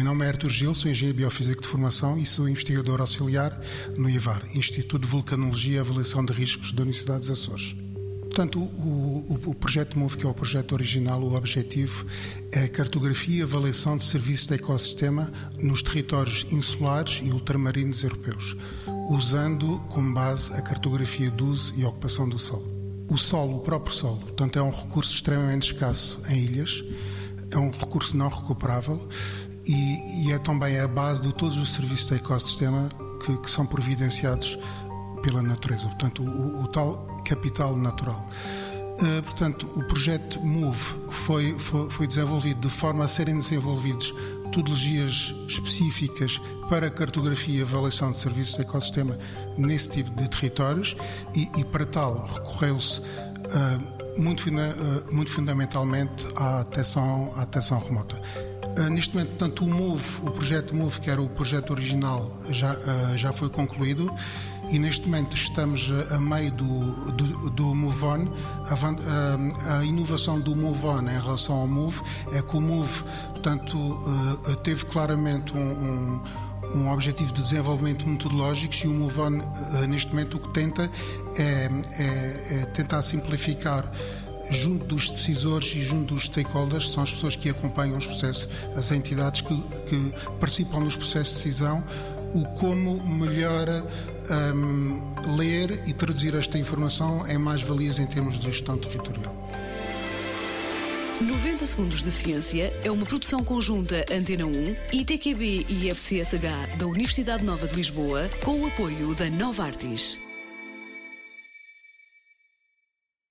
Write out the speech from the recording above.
nome é Artur Gil, sou engenheiro biofísico de formação e sou investigador auxiliar no IVAR, Instituto de Vulcanologia e Avaliação de Riscos da Universidade dos Açores. Portanto, o, o, o, projeto MOVE, que é o projeto original, o objetivo é a cartografia e avaliação de serviços de ecossistema nos territórios insulares e ultramarinos europeus, usando como base a cartografia do uso e ocupação do solo. O solo, o próprio solo, portanto, é um recurso extremamente escasso em ilhas, é um recurso não recuperável e, e é também a base de todos os serviços de ecossistema que, que são providenciados pela natureza, portanto, o, o tal capital natural. Uh, portanto, o projeto MOVE foi, foi, foi, desenvolvido de forma a serem desenvolvidos metodologias específicas para cartografia e avaliação de serviços de ecossistema nesse tipo de territórios e, e para tal recorreu-se uh, muito, uh, muito fundamentalmente à detecção, à detecção remota. Uh, neste momento, portanto, o MOVE, o projeto MOVE, que era o projeto original, já, uh, já foi concluído e neste momento estamos a meio do, do, do Move On. A, a, inovação do Move On em relação ao Move é que o Move, portanto, teve claramente um, um um objetivo de desenvolvimento metodológico e o Move On, neste momento, o que tenta é, é, é tentar simplificar junto dos decisores e junto dos stakeholders, são as pessoas que acompanham os processos, as entidades que, que participam nos processos de decisão, o como melhor um, ler e traduzir esta informação em mais-valias em termos de gestão territorial. 90 Segundos de Ciência é uma produção conjunta Antena 1, ITQB e FCSH da Universidade Nova de Lisboa, com o apoio da Nova Artis.